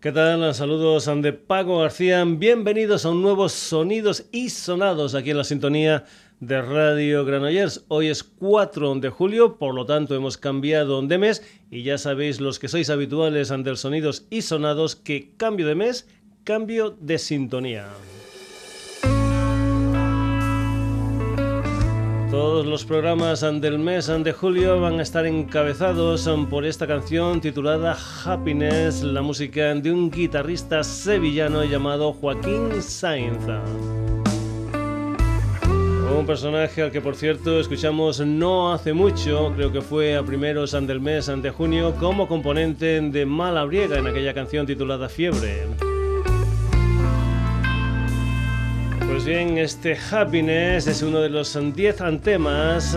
¿Qué tal? Saludos de Paco García. Bienvenidos a un nuevo Sonidos y Sonados aquí en la sintonía de Radio Granollers. Hoy es 4 de julio, por lo tanto hemos cambiado de mes y ya sabéis los que sois habituales ante el Sonidos y Sonados que cambio de mes, cambio de sintonía. Todos los programas del mes de julio van a estar encabezados por esta canción titulada Happiness, la música de un guitarrista sevillano llamado Joaquín Sainz. Un personaje al que por cierto escuchamos no hace mucho, creo que fue a primeros del mes de junio, como componente de Malabriega en aquella canción titulada Fiebre. Pues bien, este Happiness es uno de los 10 temas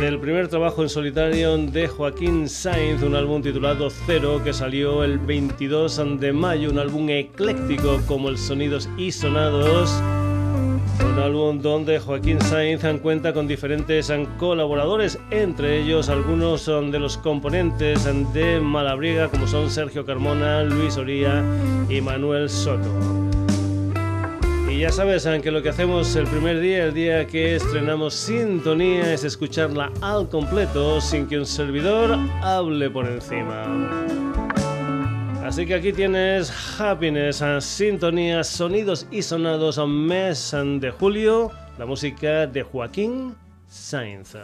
del primer trabajo en solitario de Joaquín Sainz, un álbum titulado Cero que salió el 22 de mayo, un álbum ecléctico como el Sonidos y Sonados. Un álbum donde Joaquín Sainz cuenta con diferentes colaboradores, entre ellos algunos de los componentes de Malabriga, como son Sergio Carmona, Luis Oría y Manuel Soto. Y ya sabes que lo que hacemos el primer día, el día que estrenamos Sintonía, es escucharla al completo sin que un servidor hable por encima. Así que aquí tienes Happiness, Sintonía, Sonidos y Sonados, mes de julio, la música de Joaquín Sainz.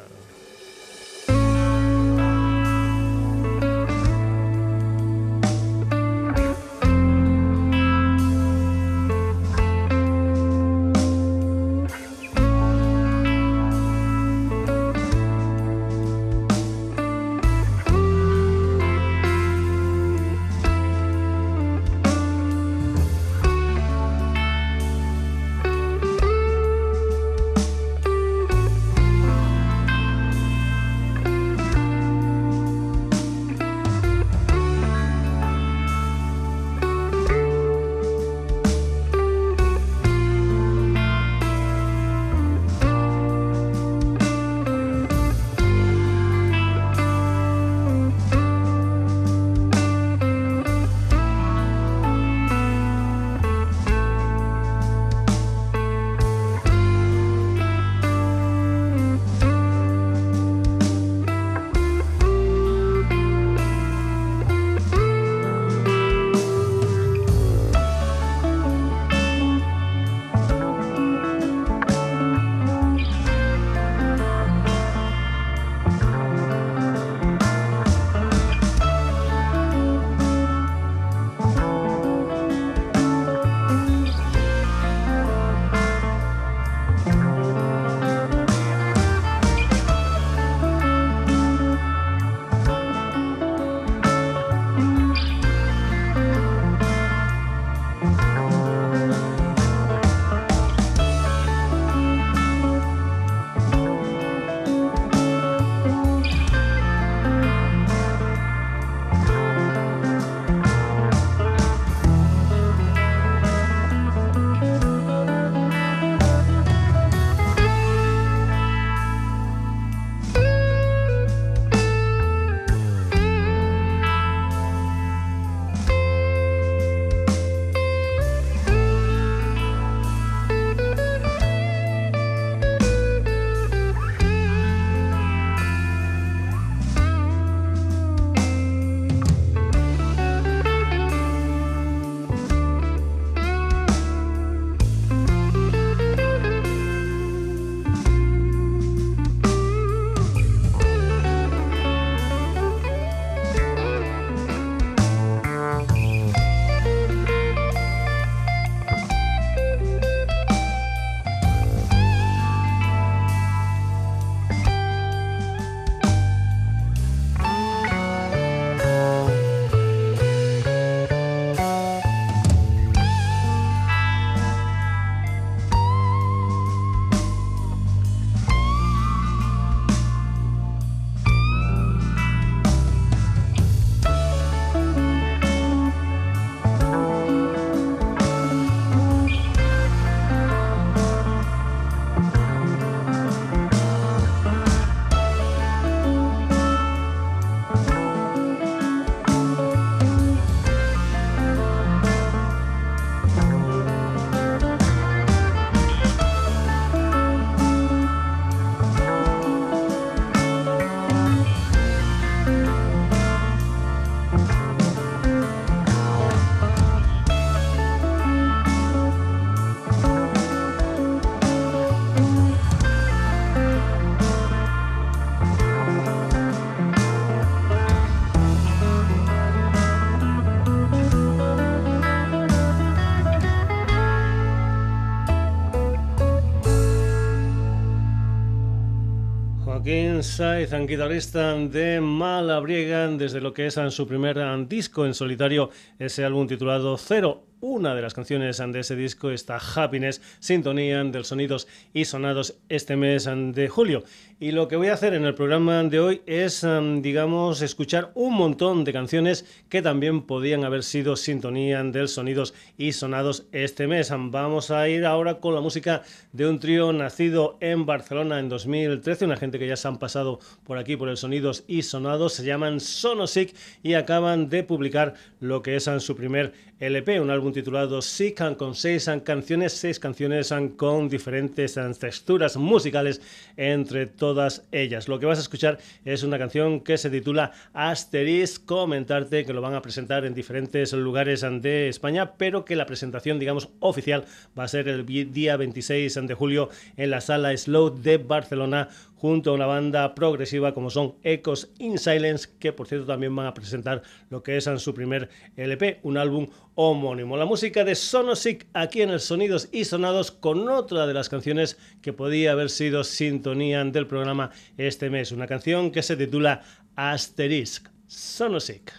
Saiz, guitarrista de Malabriega, desde lo que es su primer disco en solitario, ese álbum titulado Cero una de las canciones de ese disco está Happiness, sintonía del sonidos y sonados este mes de julio. Y lo que voy a hacer en el programa de hoy es, digamos, escuchar un montón de canciones que también podían haber sido sintonía del sonidos y sonados este mes. Vamos a ir ahora con la música de un trío nacido en Barcelona en 2013, una gente que ya se han pasado por aquí por el sonidos y sonados, se llaman Sonosic y acaban de publicar lo que es su primer LP, un álbum titulado Sick con seis canciones, seis canciones con diferentes texturas musicales entre todas ellas. Lo que vas a escuchar es una canción que se titula Asteris, comentarte que lo van a presentar en diferentes lugares de España, pero que la presentación, digamos, oficial va a ser el día 26 de julio en la sala Slow de Barcelona junto a una banda progresiva como son Echoes in Silence, que por cierto también van a presentar lo que es en su primer LP, un álbum homónimo. La música de Sonosic aquí en el Sonidos y Sonados con otra de las canciones que podía haber sido sintonía del programa este mes, una canción que se titula Asterisk. Sonosic.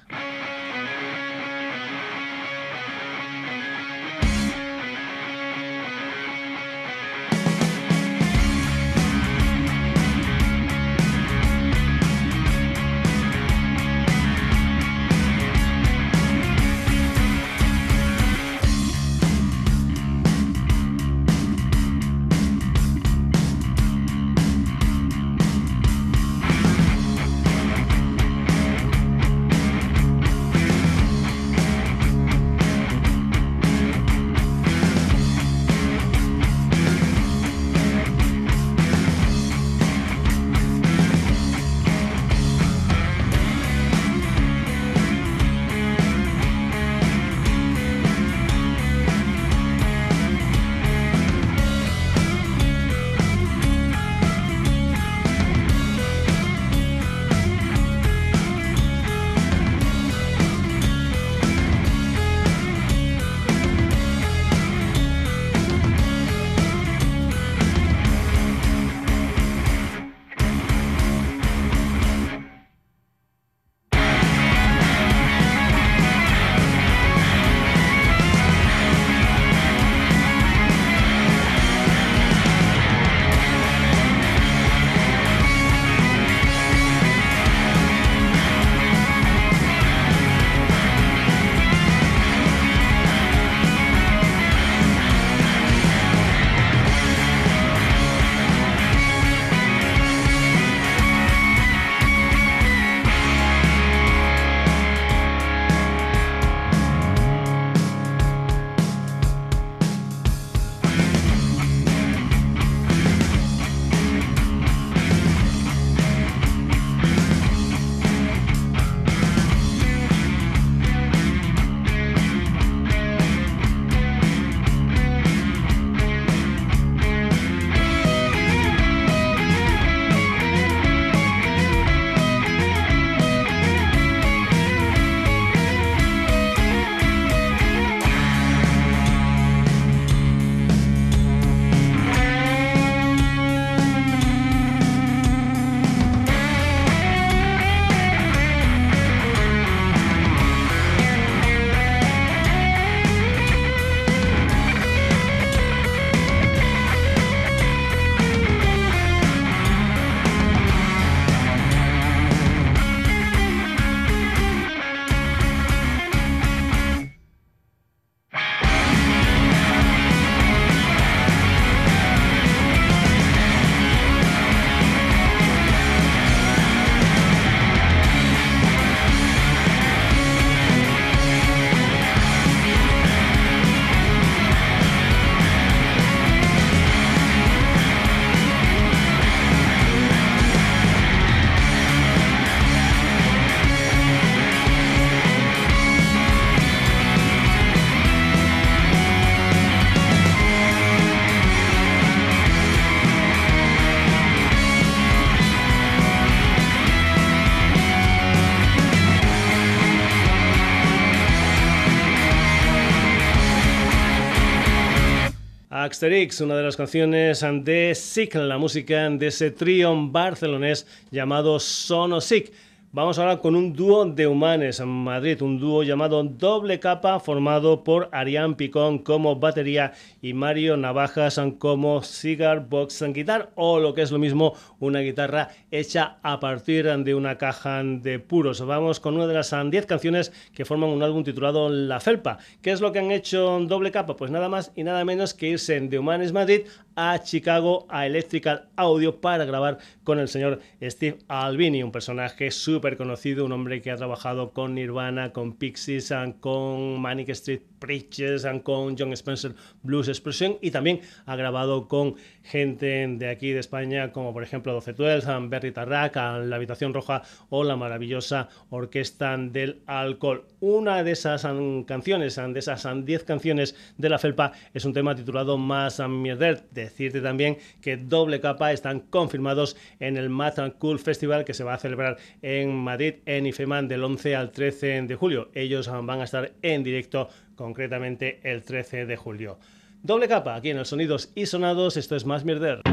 Asterix, una de las canciones de Sick, la música de ese trío barcelonés llamado Sono Sick. Vamos ahora con un dúo de humanes en Madrid, un dúo llamado Doble Capa, formado por Arián Picón como batería y Mario Navajas como cigar box and guitar, o lo que es lo mismo, una guitarra hecha a partir de una caja de puros. Vamos con una de las 10 canciones que forman un álbum titulado La Felpa. ¿Qué es lo que han hecho Doble Capa? Pues nada más y nada menos que irse de Humanes Madrid a Chicago a Electrical Audio para grabar con el señor Steve Albini, un personaje súper conocido, un hombre que ha trabajado con Nirvana, con Pixies, con Manic Street Preachers, con John Spencer Blues Expression y también ha grabado con gente de aquí de España como por ejemplo 1212, Berry Tarrac, La Habitación Roja o la maravillosa Orquesta del Alcohol. Una de esas canciones, de esas 10 canciones de la Felpa es un tema titulado Más Mierder de Decirte también que Doble Capa están confirmados en el Mad Cool Festival que se va a celebrar en Madrid, en IFEMAN, del 11 al 13 de julio. Ellos van a estar en directo, concretamente el 13 de julio. Doble capa aquí en el Sonidos y Sonados, esto es Más Mierder.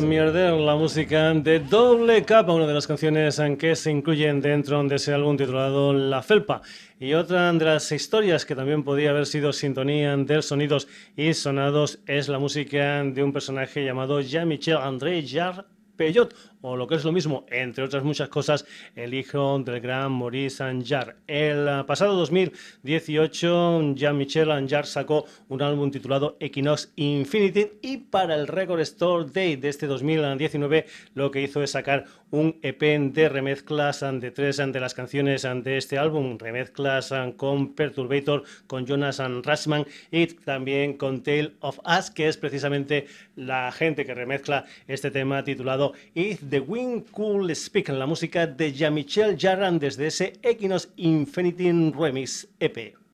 Mierder, la música de Doble Capa, una de las canciones en que se incluyen dentro de ese álbum titulado La Felpa. Y otra de las historias que también podía haber sido sintonía de sonidos y sonados es la música de un personaje llamado Jean-Michel André Jarre Peyot, o lo que es lo mismo, entre otras muchas cosas, el hijo del gran Maurice Anjar. El pasado 2018, Jean-Michel Anjar sacó un álbum titulado Equinox Infinity y para el Record Store Day de este 2019 lo que hizo es sacar un EP de remezclas de tres de las canciones de este álbum, remezclas con Perturbator, con Jonas Rashman y también con Tale of Us, que es precisamente la gente que remezcla este tema titulado If the Wind Cool Speak, la música de Jean-Michel Jarran desde ese Equinox Infinity Remix EP.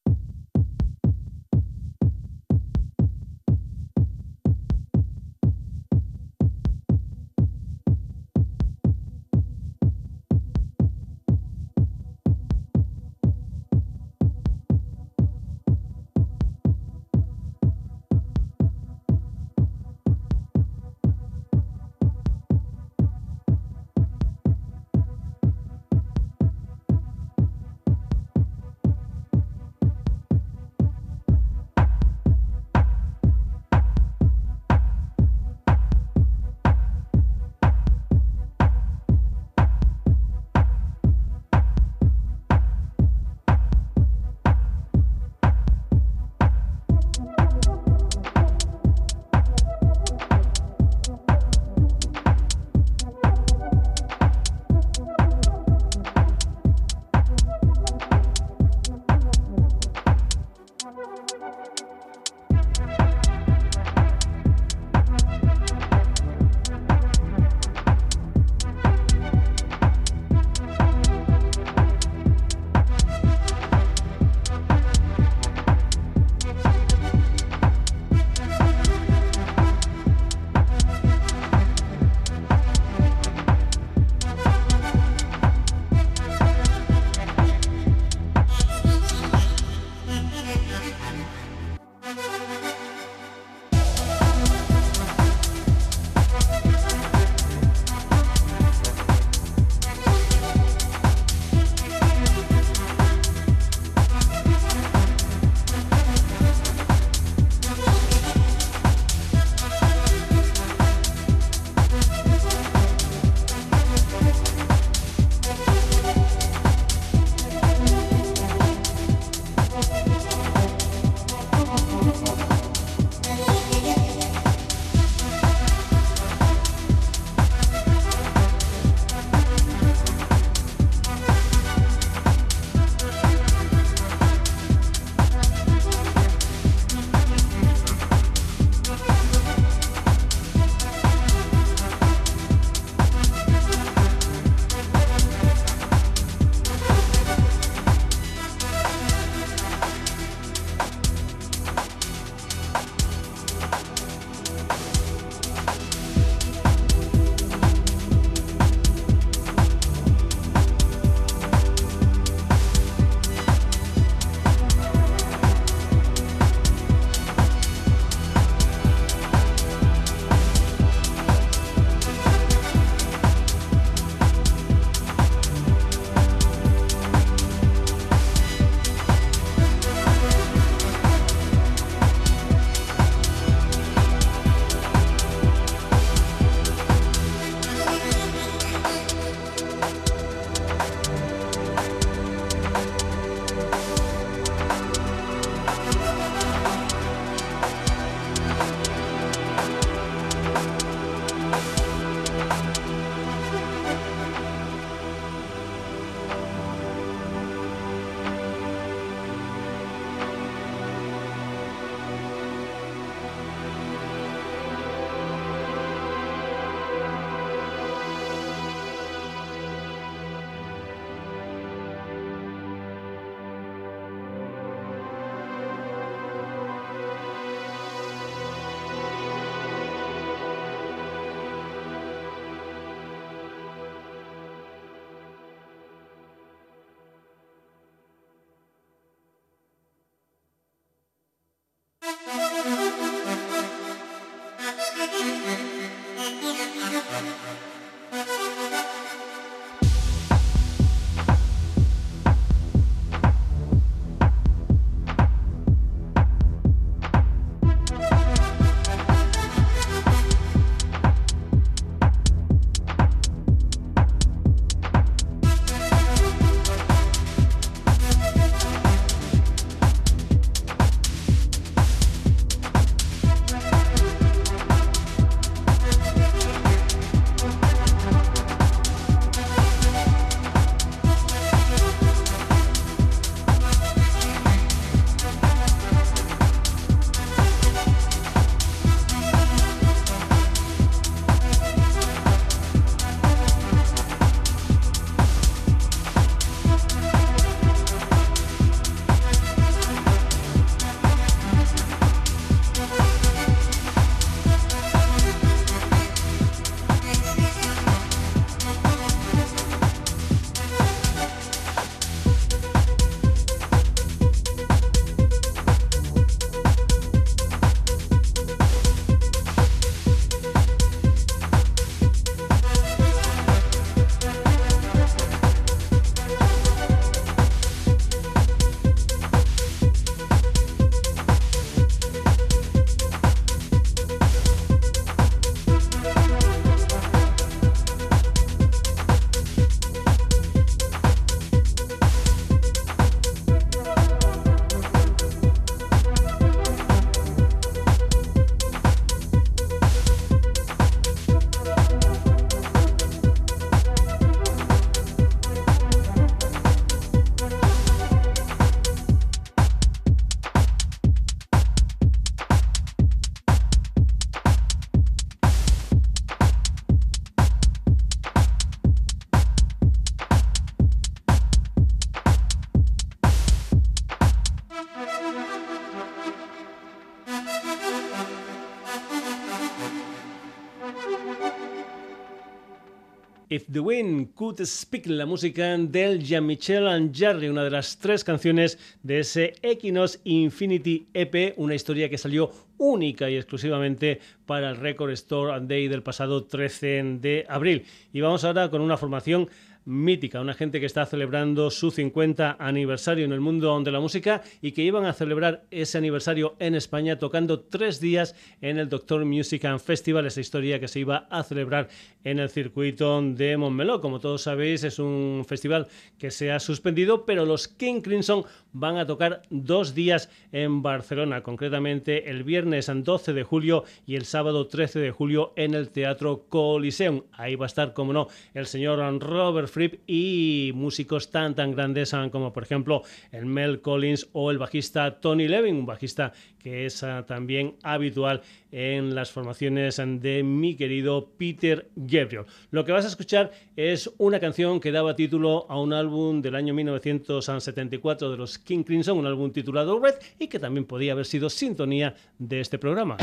The Wind Could Speak, la música del Jean-Michel and Jarry, una de las tres canciones de ese Equinox Infinity EP, una historia que salió única y exclusivamente para el Record Store Day del pasado 13 de abril. Y vamos ahora con una formación mítica, una gente que está celebrando su 50 aniversario en el mundo de la música y que iban a celebrar ese aniversario en España tocando tres días en el Doctor Music and Festival, esa historia que se iba a celebrar en el circuito de Montmeló. Como todos sabéis, es un festival que se ha suspendido, pero los King Crimson van a tocar dos días en Barcelona, concretamente el viernes 12 de julio y el sábado 13 de julio en el Teatro Coliseum. Ahí va a estar, como no, el señor Robert Y músicos tan tan grandes como por ejemplo el Mel Collins o el bajista Tony Levin, un bajista que es ah, también habitual en las formaciones de mi querido Peter Gabriel. Lo que vas a escuchar es una canción que daba título a un álbum del año 1974 de los King Crimson, un álbum titulado Red y que también podía haber sido sintonía de este programa.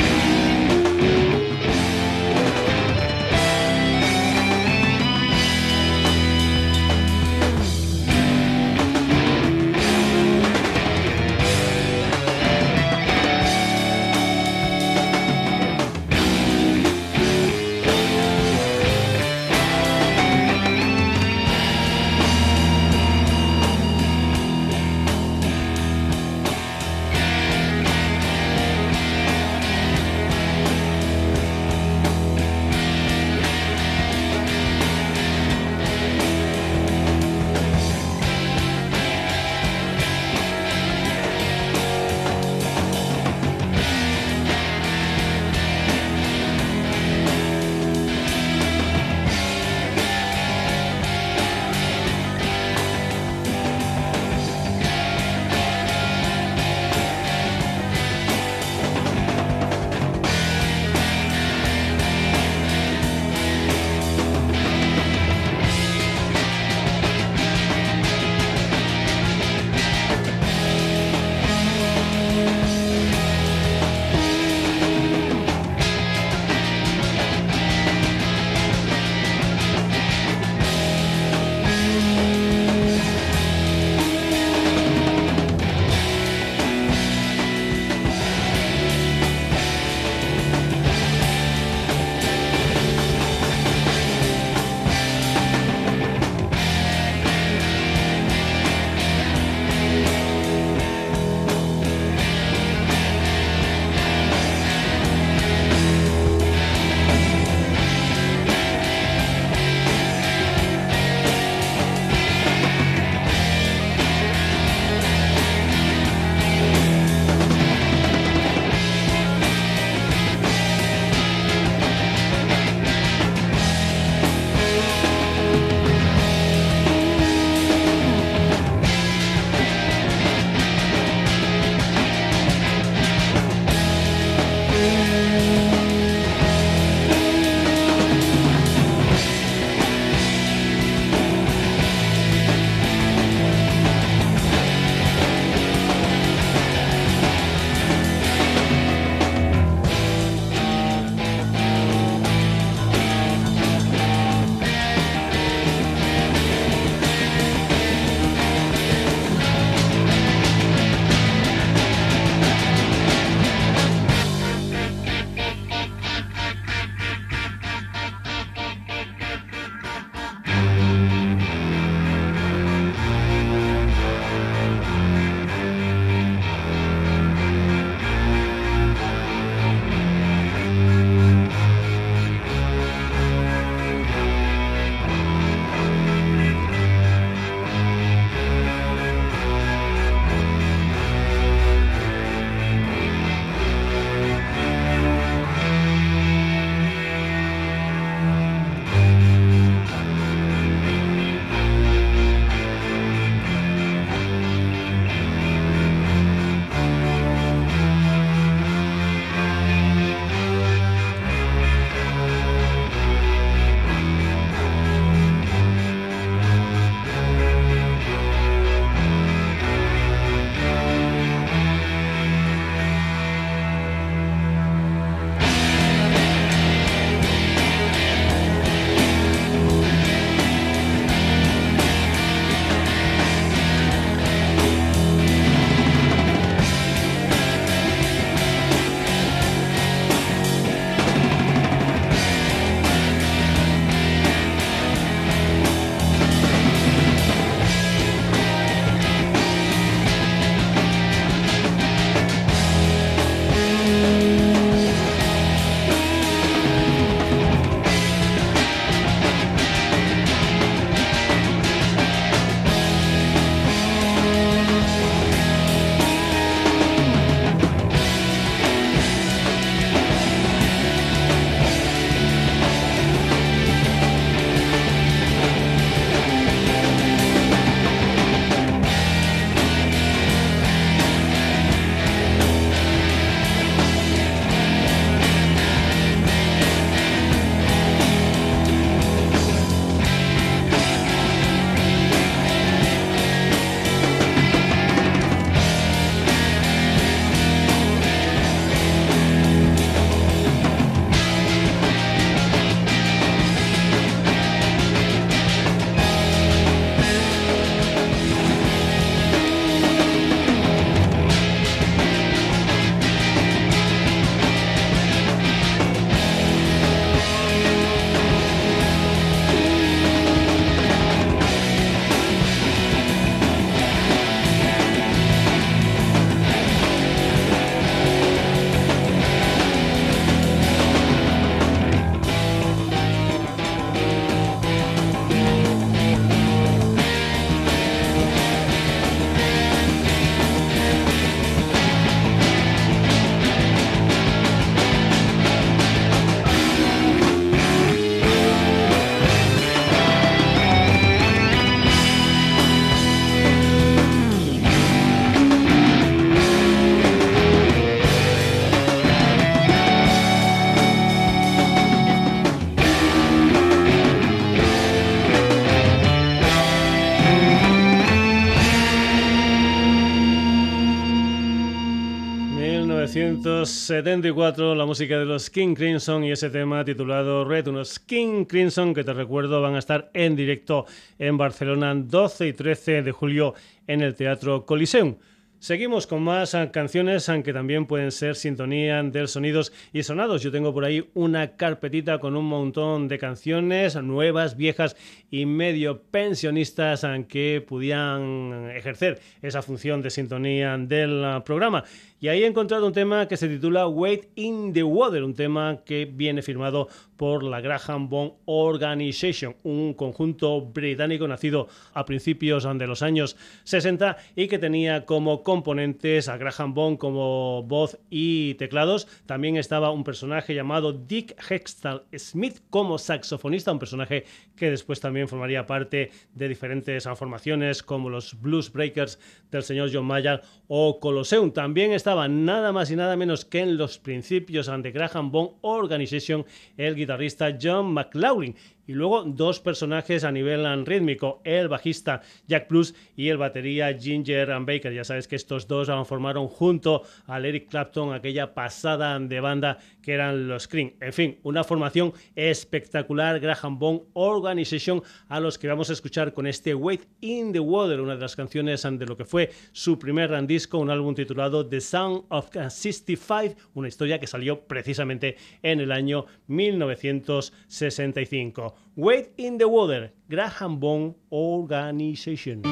1974, la música de los King Crimson y ese tema titulado Red, unos King Crimson que te recuerdo van a estar en directo en Barcelona 12 y 13 de julio en el Teatro Coliseum. Seguimos con más ah, canciones, aunque también pueden ser sintonía de sonidos y sonados. Yo tengo por ahí una carpetita con un montón de canciones nuevas, viejas y medio pensionistas aunque ah, pudieran ejercer esa función de sintonía del ah, programa. Y ahí he encontrado un tema que se titula Wait in the Water, un tema que viene firmado por la Graham Bond Organization, un conjunto británico nacido a principios de los años 60 y que tenía como componentes a Graham Bond como voz y teclados. También estaba un personaje llamado Dick Hextall Smith como saxofonista, un personaje que después también formaría parte de diferentes formaciones como los Blues Breakers del señor John Mayer o Colosseum. También está nada más y nada menos que en los principios ante Graham Bond Organization el guitarrista John McLaughlin y luego dos personajes a nivel rítmico, el bajista Jack Plus y el batería Ginger Baker. Ya sabes que estos dos formaron junto a Eric Clapton aquella pasada de banda que eran los Cream. En fin, una formación espectacular, Graham Bond Organization, a los que vamos a escuchar con este Wait in the Water, una de las canciones de lo que fue su primer disco, un álbum titulado The Sound of 65, una historia que salió precisamente en el año 1965. Wait in the Water, Graham Bond Organization.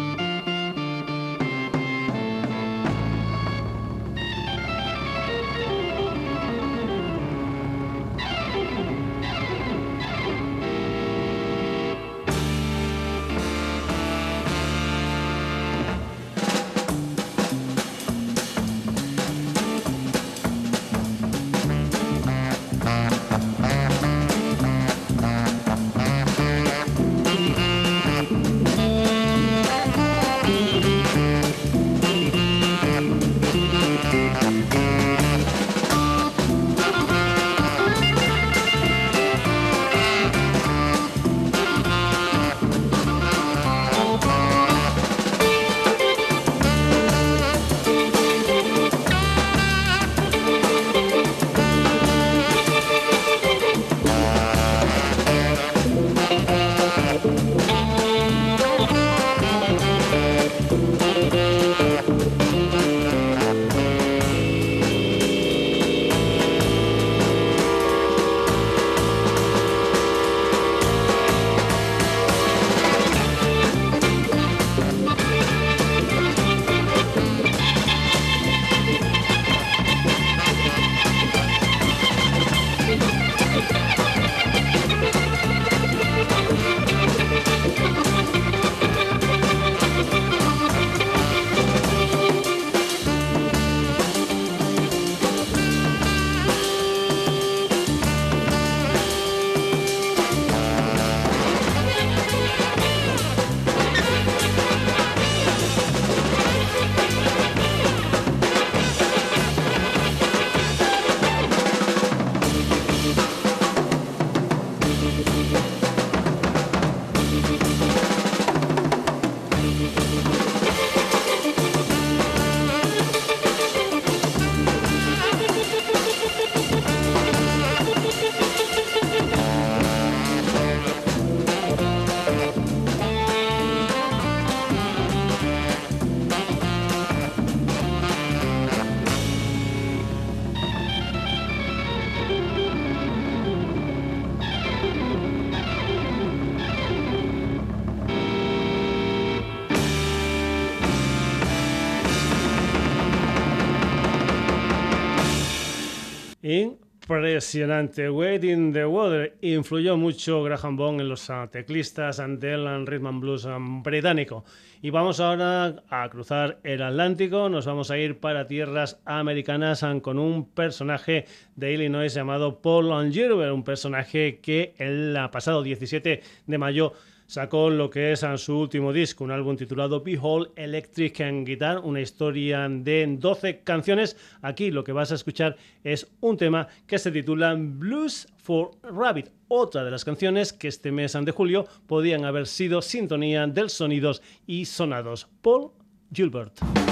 Impresionante. Waiting the Water influyó mucho Graham Bond en los ah, teclistas del rhythm and blues ah, británico. Y vamos ahora a cruzar el Atlántico, nos vamos a ir para tierras americanas ah, con un personaje de Illinois llamado Paul Gilbert, un personaje que el pasado 17 de mayo sacó lo que es su último disco, un álbum titulado Behold Electric Guitar, una historia de 12 canciones. Aquí lo que vas a escuchar es un tema que se titula Blues for Rabbit, otra de las canciones que este mes de julio podían haber sido sintonía del sonidos y sonados. Paul Gilbert.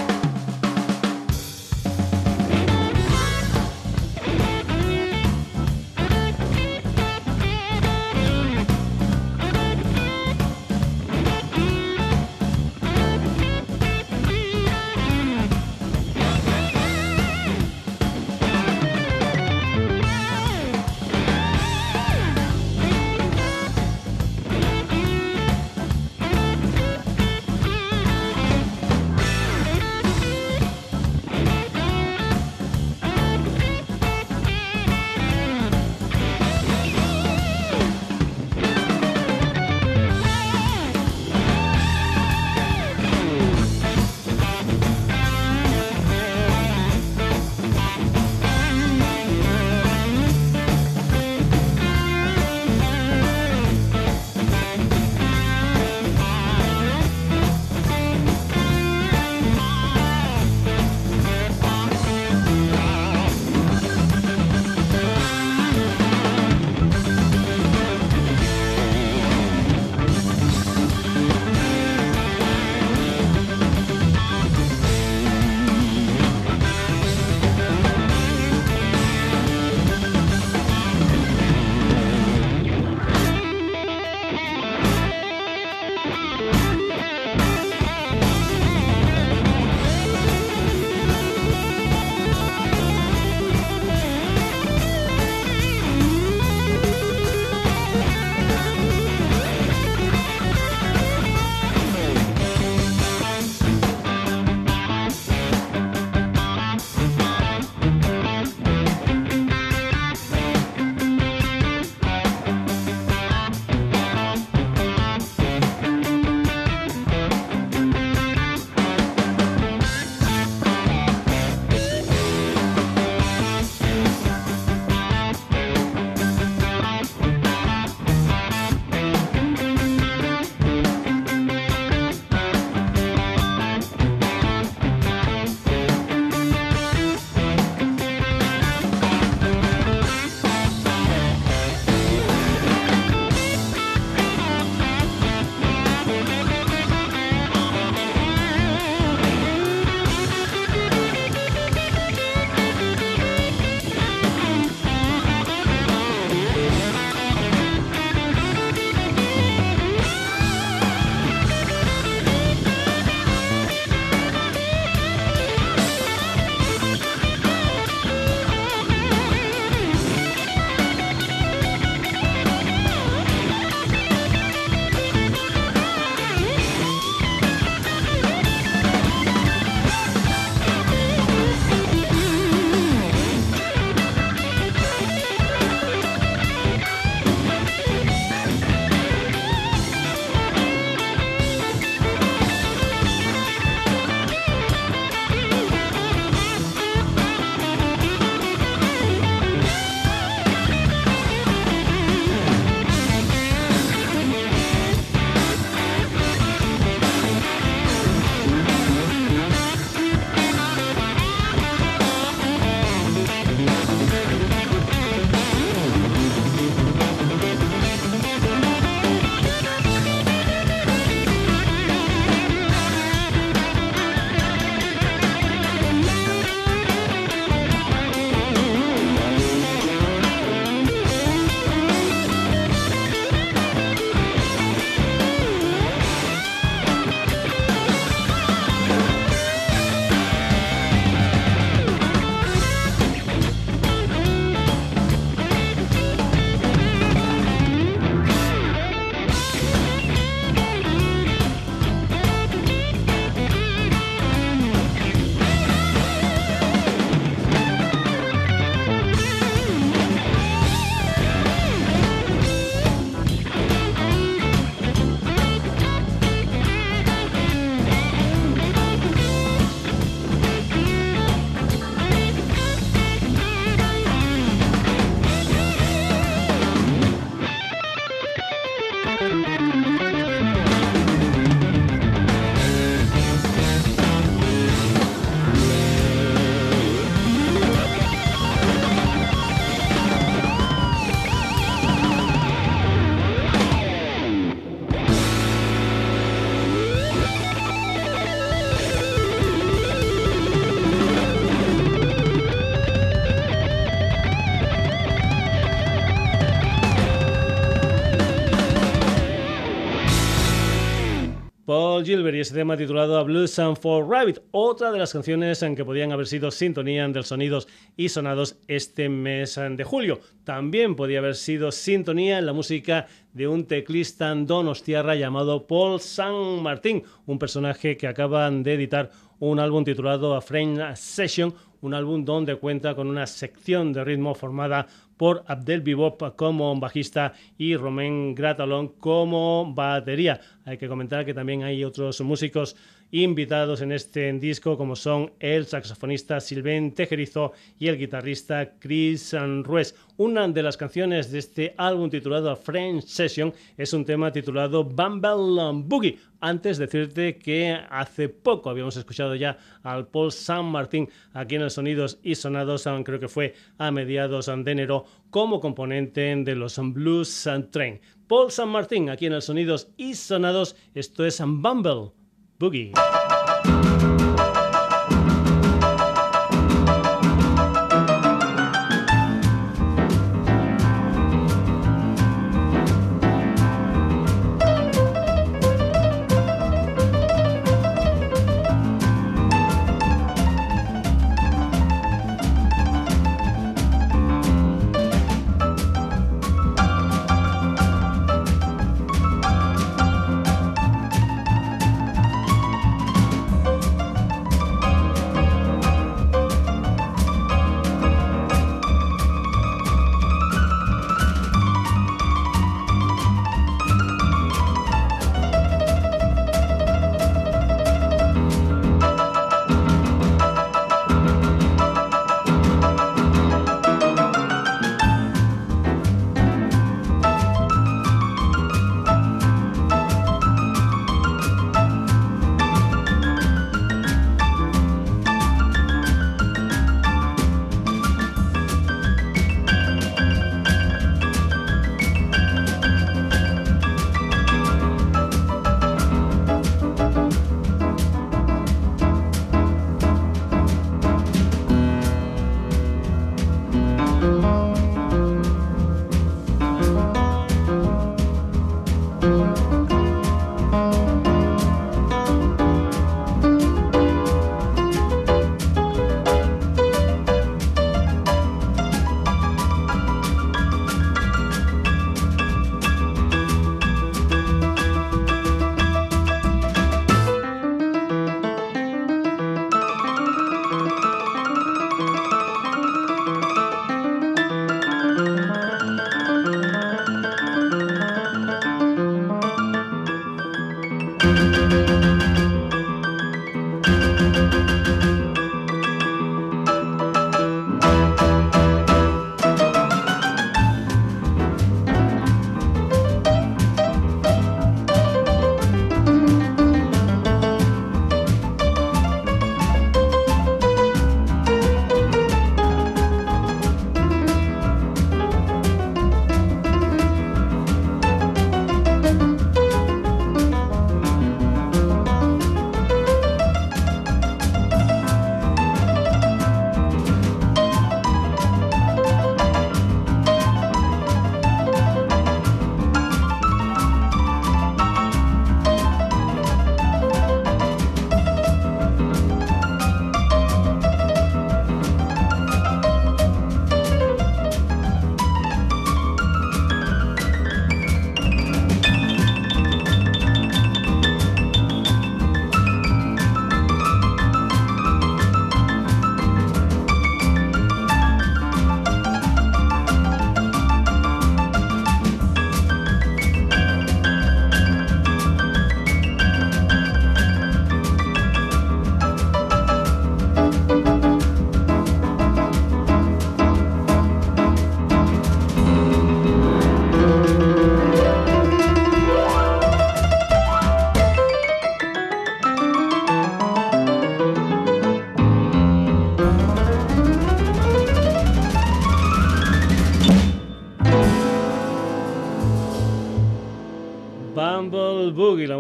Gilbert y ese tema titulado A Blues and for Rabbit, otra de las canciones en que podían haber sido sintonía de sonidos y sonados este mes de julio. También podía haber sido sintonía en la música de un teclista donostiarra llamado Paul San Martín, un personaje que acaban de editar un álbum titulado A Frame Session, un álbum donde cuenta con una sección de ritmo formada por Abdel Bibop como bajista y Romain Gratalon como batería. Hay que comentar que también hay otros músicos invitados en este disco como son el saxofonista Sylvain Tejerizo y el guitarrista Chris Ruiz. Una de las canciones de este álbum titulado French Session es un tema titulado Bumble Boogie. Antes decirte que hace poco habíamos escuchado ya al Paul San Martín aquí en el Sonidos y Sonados, creo que fue a mediados de enero, como componente de los Blues Train. Paul San Martín aquí en el Sonidos y Sonados, esto es Bumble Boogie.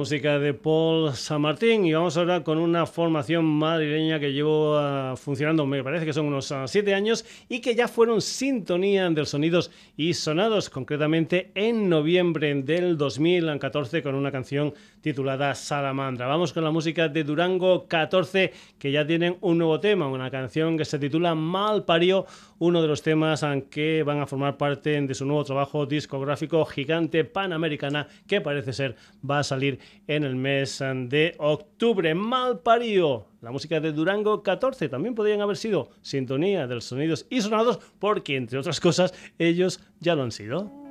Música de Paul San Martín. Y vamos ahora con una formación madrileña que llevo uh, funcionando, me parece que son unos uh, siete años, y que ya fueron sintonía de sonidos y sonados, concretamente en noviembre del 2014, con una canción titulada Salamandra. Vamos con la música de Durango 14, que ya tienen un nuevo tema, una canción que se titula Mal Parió, uno de los temas que van a formar parte de su nuevo trabajo discográfico gigante panamericana, que parece ser va a salir en el mes de octubre. Mal parió. La música de Durango 14 también podrían haber sido sintonía de los sonidos y sonados porque, entre otras cosas, ellos ya lo han sido.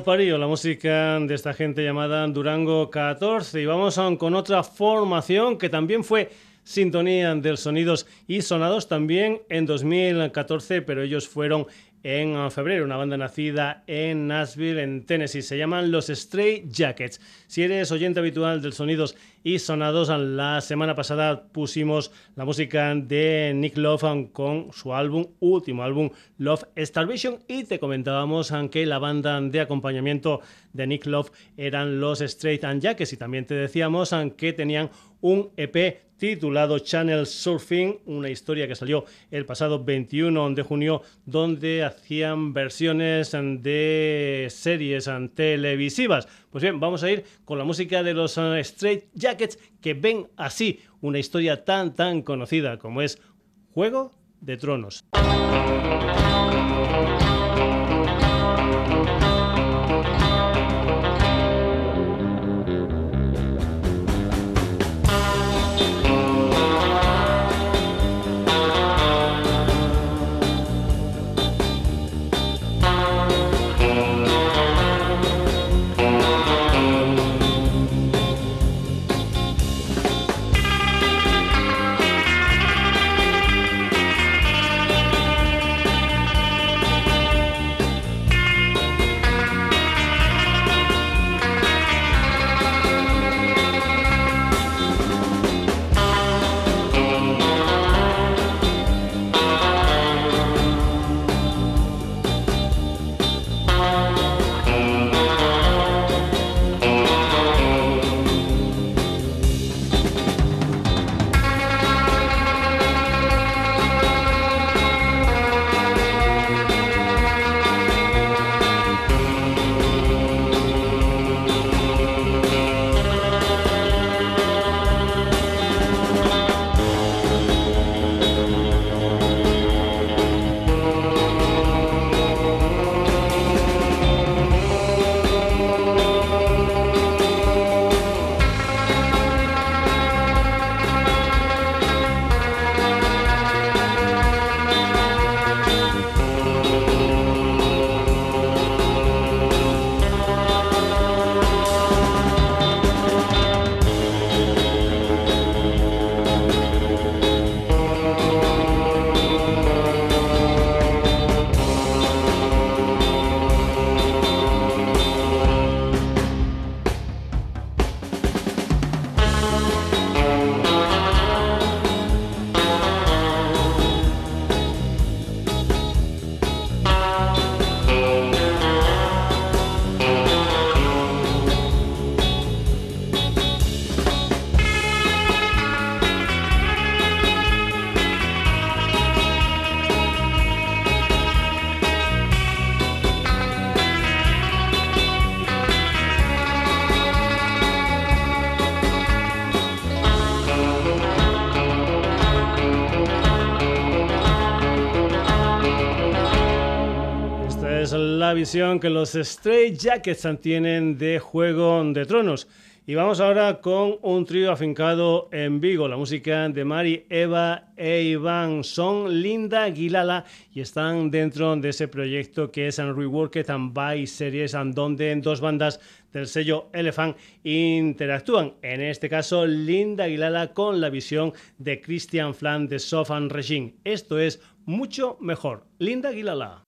Mal parido, la música de esta gente llamada Durango 14. Y vamos con otra formación que también fue sintonía de sonidos y sonados también en 2014, pero ellos fueron en febrero, una banda nacida en Nashville, en Tennessee. Se llaman los Stray Jackets. Si eres oyente habitual del Sonidos y Sonados, la semana pasada pusimos la música de Nick Love con su álbum, último álbum, Love Starvation, y te comentábamos que la banda de acompañamiento de Nick Love eran los Straight Jackets y también te decíamos que tenían un EP titulado Channel Surfing, una historia que salió el pasado 21 de junio, donde hacían versiones de series televisivas. Pues bien, vamos a ir con la música de los uh, Straight Jackets que ven así una historia tan tan conocida como es Juego de Tronos. Visión que los Stray Jackets tienen de Juego de Tronos. Y vamos ahora con un trío afincado en Vigo. La música de Mari, Eva e Iván son Linda Aguilala y están dentro de ese proyecto que es Reworked and By Series, and donde dos bandas del sello Elephant interactúan. En este caso, Linda Aguilala con la visión de Christian Flan de Sofan Regime. Esto es mucho mejor. Linda Aguilala.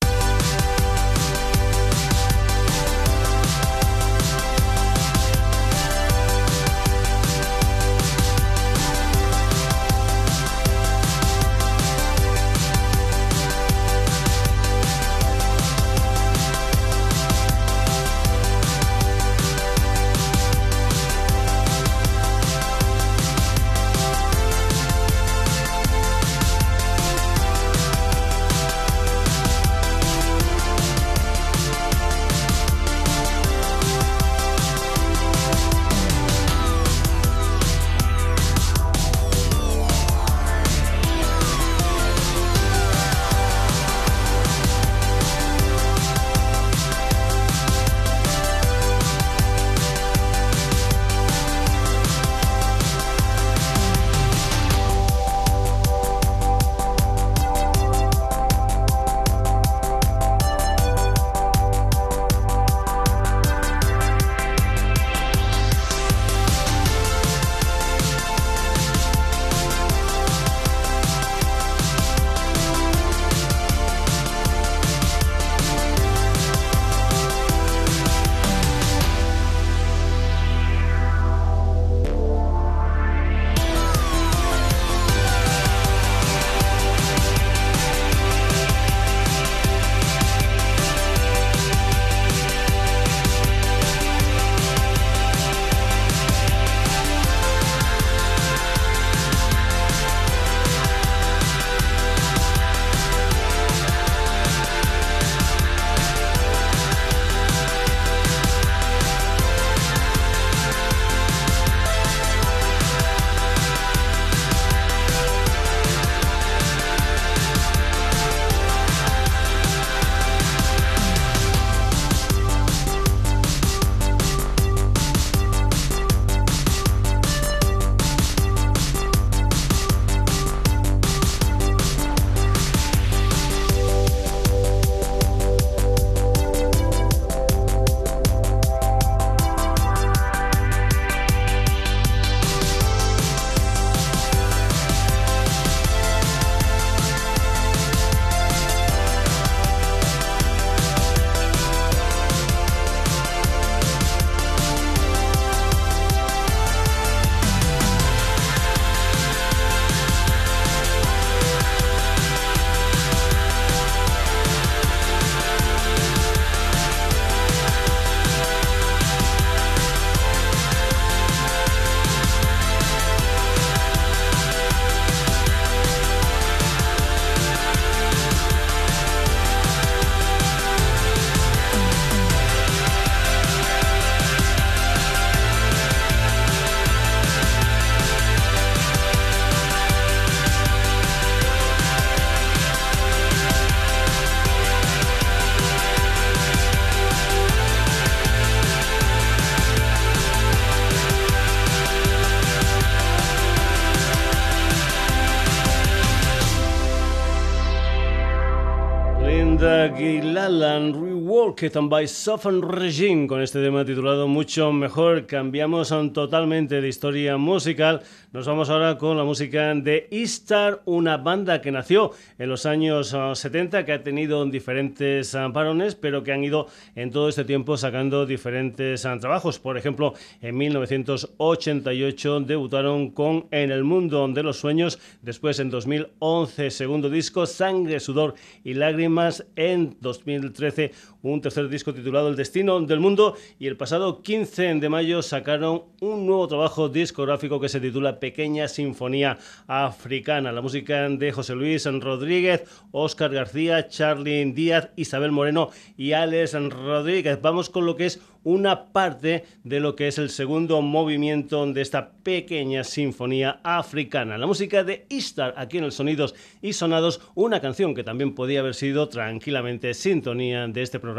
Reworked by Sofan Regime con este tema titulado Mucho Mejor. Cambiamos totalmente de historia musical. Nos vamos ahora con la música de Eastar, una banda que nació en los años 70, ah, que ha tenido diferentes parones, pero que han ido en todo este tiempo sacando diferentes ah, trabajos. Por ejemplo, en 1988 debutaron con En el Mundo de los Sueños, después en 2011 segundo disco Sangre, Sudor y Lágrimas, en 2013 un tercer disco titulado El Destino del Mundo y el pasado 15 de mayo sacaron un nuevo trabajo discográfico que se titula Pequeña Sinfonía Africana. La música de José Luis Rodríguez, Óscar García, Charly Díaz, Isabel Moreno y Alex Rodríguez. Vamos con lo que es una parte de lo que es el segundo movimiento de esta pequeña sinfonía africana. La música de Istar aquí en el Sonidos y Sonados, una canción que también podía haber sido tranquila tranquilamente sintonía de este programa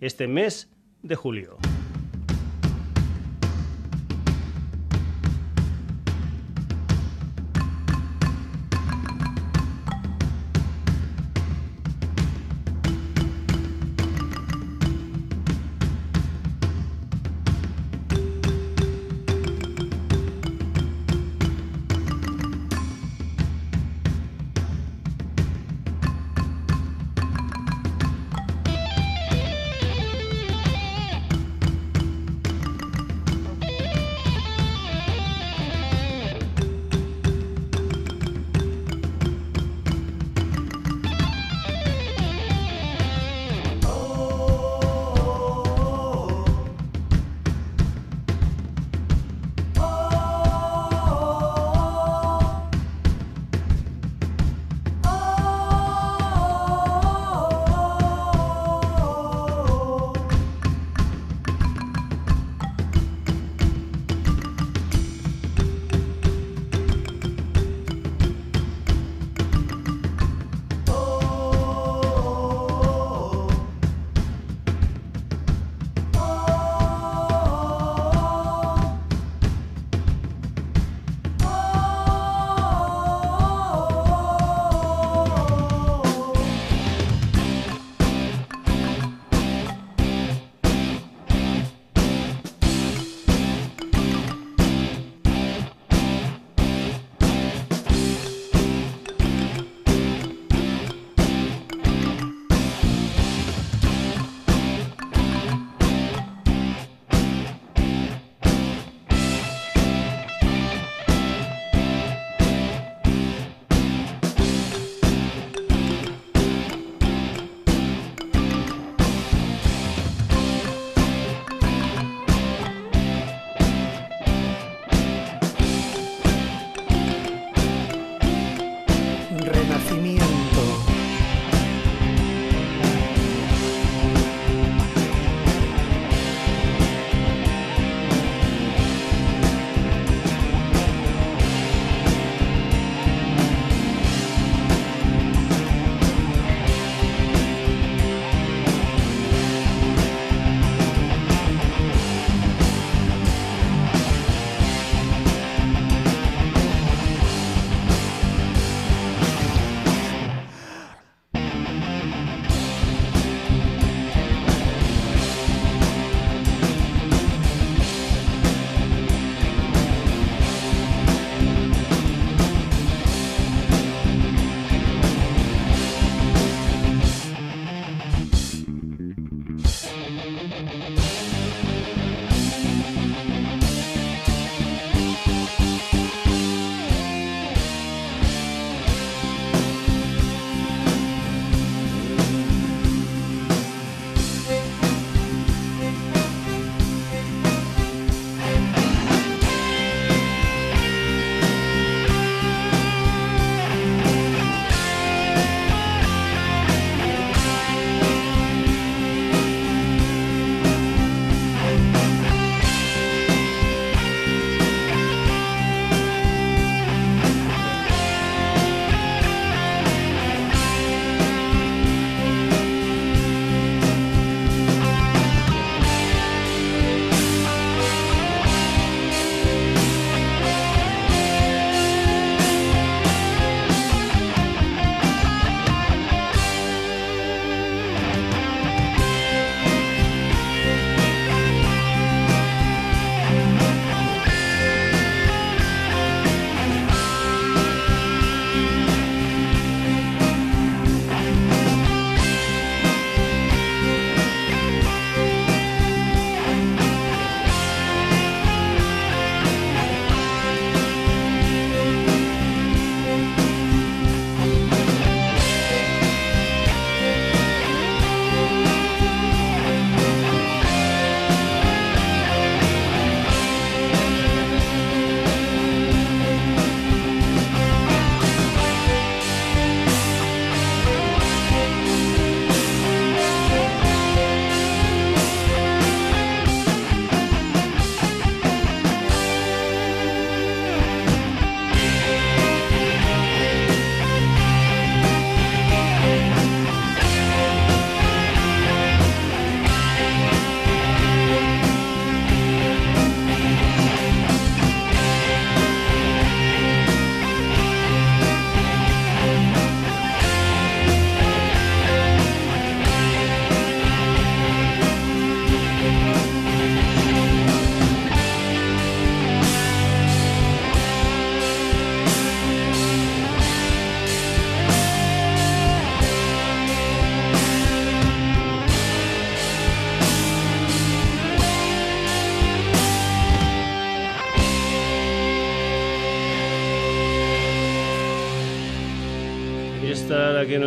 este mes de julio.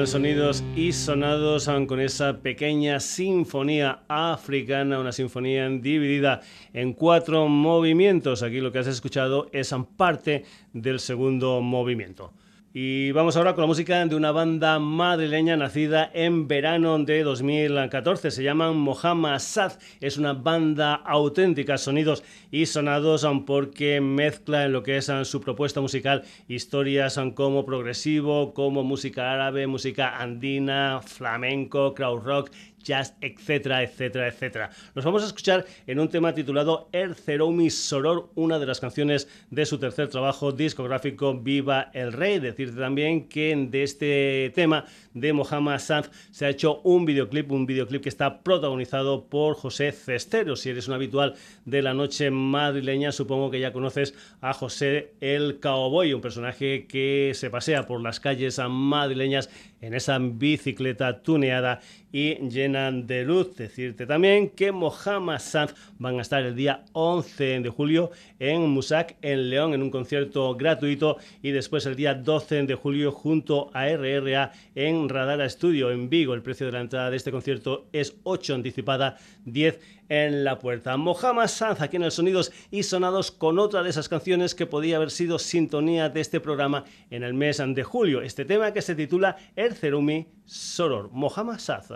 Sonidos y sonados con esa pequeña sinfonía africana, una sinfonía dividida en cuatro movimientos. Aquí lo que has escuchado es parte del segundo movimiento. Y vamos ahora con la música de una banda madrileña nacida en verano de 2014. Se llaman Mohammad Sad. Es una banda auténtica, sonidos y sonados porque mezcla en lo que es su propuesta musical historias como progresivo, como música árabe, música andina, flamenco, crowd rock jazz, etcétera, etcétera, etcétera. Nos vamos a escuchar en un tema titulado Erzeroumi Soror, una de las canciones de su tercer trabajo discográfico Viva el Rey. Decirte también que de este tema de Mohamed Sanz se ha hecho un videoclip, un videoclip que está protagonizado por José Cestero. Si eres un habitual de la noche madrileña, supongo que ya conoces a José el Cowboy, un personaje que se pasea por las calles madrileñas en esa bicicleta tuneada y llena de luz. Decirte también que Mohamed Sanz van a estar el día 11 de julio en Musac, en León, en un concierto gratuito y después el día 12 de julio junto a RRA en Radara Studio en Vigo. El precio de la entrada de este concierto es 8 anticipada, 10 en la puerta. Mohamed Sanz aquí en el Sonidos y Sonados con otra de esas canciones que podía haber sido sintonía de este programa en el mes de julio. Este tema que se titula El Cerumi Soror. Mohamed Sanz.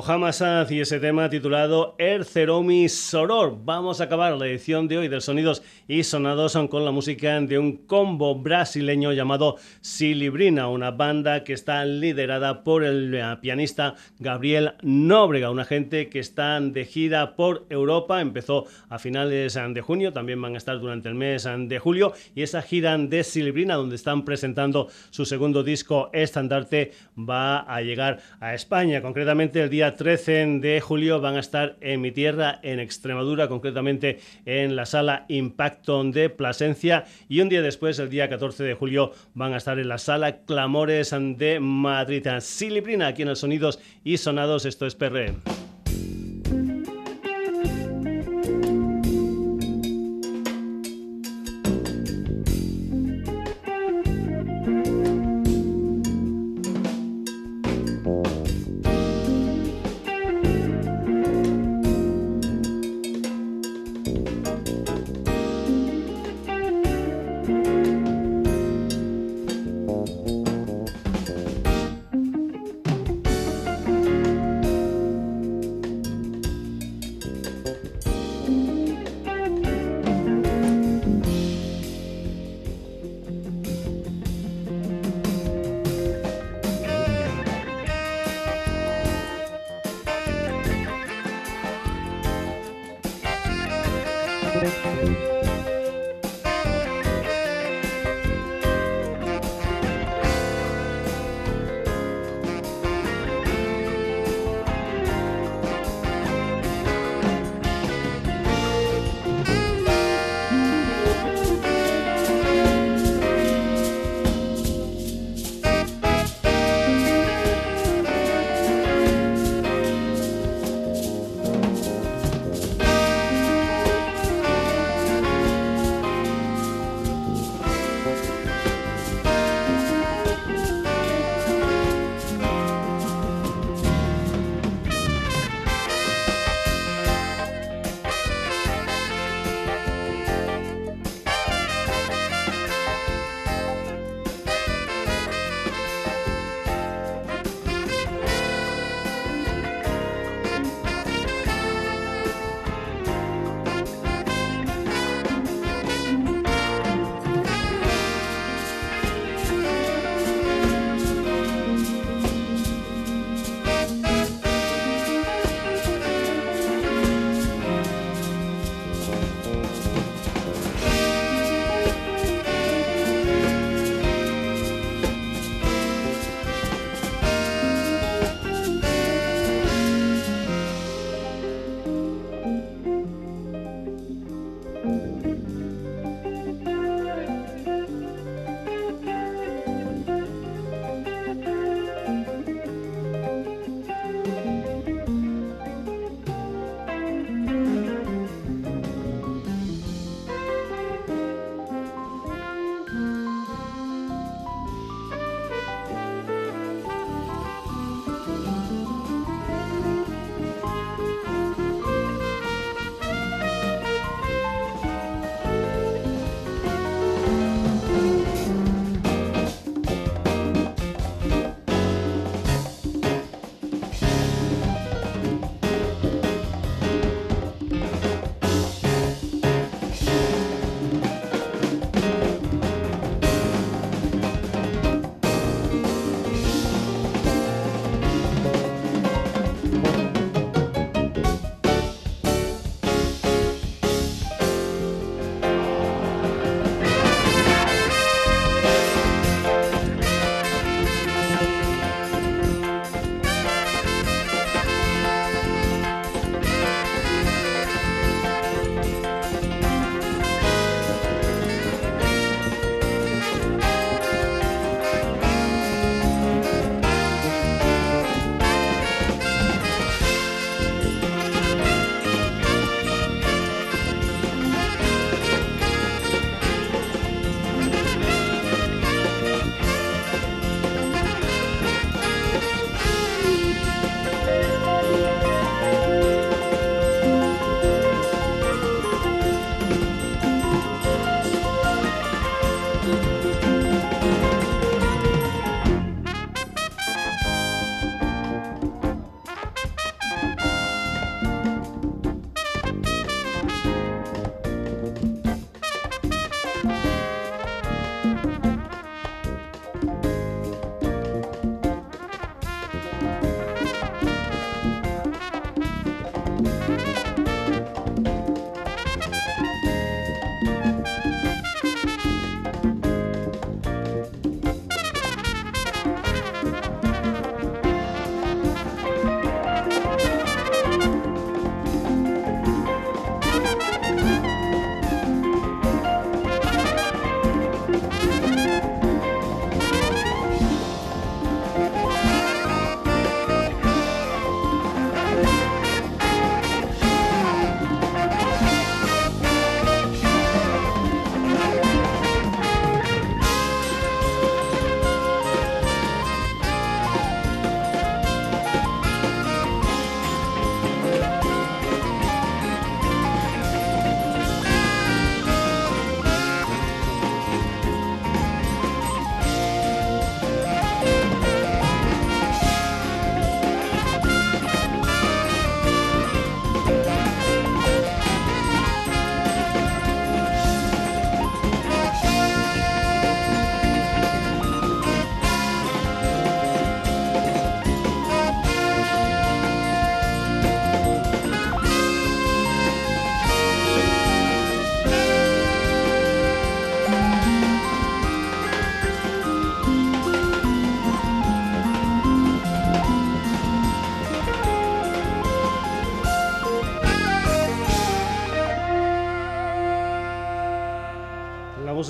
Mohamed Saz y ese tema titulado Erceromi Soror. Vamos a acabar la edición de hoy de Sonidos y Sonados con la música de un combo brasileño llamado Silibrina, una banda que está liderada por el pianista Gabriel Nóbrega, una gente que está de gira por Europa, empezó a finales de junio, también van a estar durante el mes de julio y esa gira de Silibrina donde están presentando su segundo disco estandarte va a llegar a España, concretamente el día día 13 de julio van a estar en mi tierra, en Extremadura, concretamente en la sala Impacto de Plasencia. Y un día después, el día 14 de julio, van a estar en la sala Clamores de Madrid. Silibrina, aquí en el Sonidos y Sonados, esto es PRM.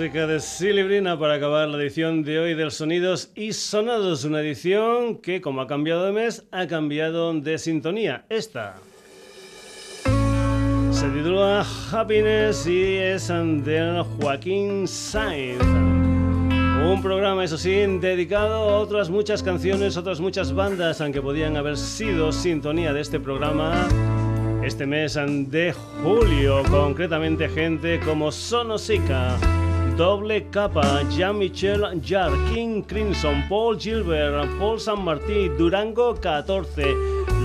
Música de Silibrina para acabar la edición de hoy del Sonidos y Sonados, una edición que como ha cambiado de mes, ha cambiado de sintonía. Esta se titula Happiness y es de Joaquín Sainz. Un programa, eso sí, dedicado a otras muchas canciones, otras muchas bandas, aunque podían haber sido sintonía de este programa este mes de julio, concretamente gente como Sonosica, Doble Capa, Jean-Michel Jarre, King Crimson, Paul Gilbert, Paul San Martí, Durango 14,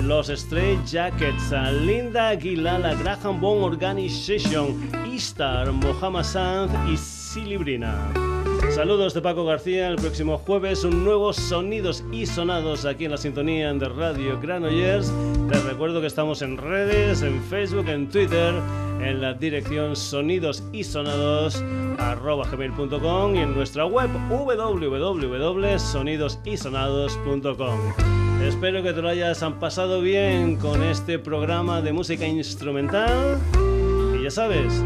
Los Straight Jackets, Linda Aguilala, Graham Bone Organization, Istar, Mohamed Sanz y Silibrina. Saludos de Paco García. El próximo jueves un nuevo Sonidos y Sonados aquí en la sintonía de Radio Granollers. Te recuerdo que estamos en redes, en Facebook, en Twitter, en la dirección sonidosisonados.com y en nuestra web www.sonidosisonados.com. Espero que te lo hayas pasado bien con este programa de música instrumental. Y ya sabes,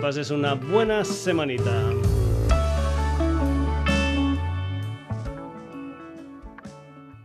pases una buena semanita.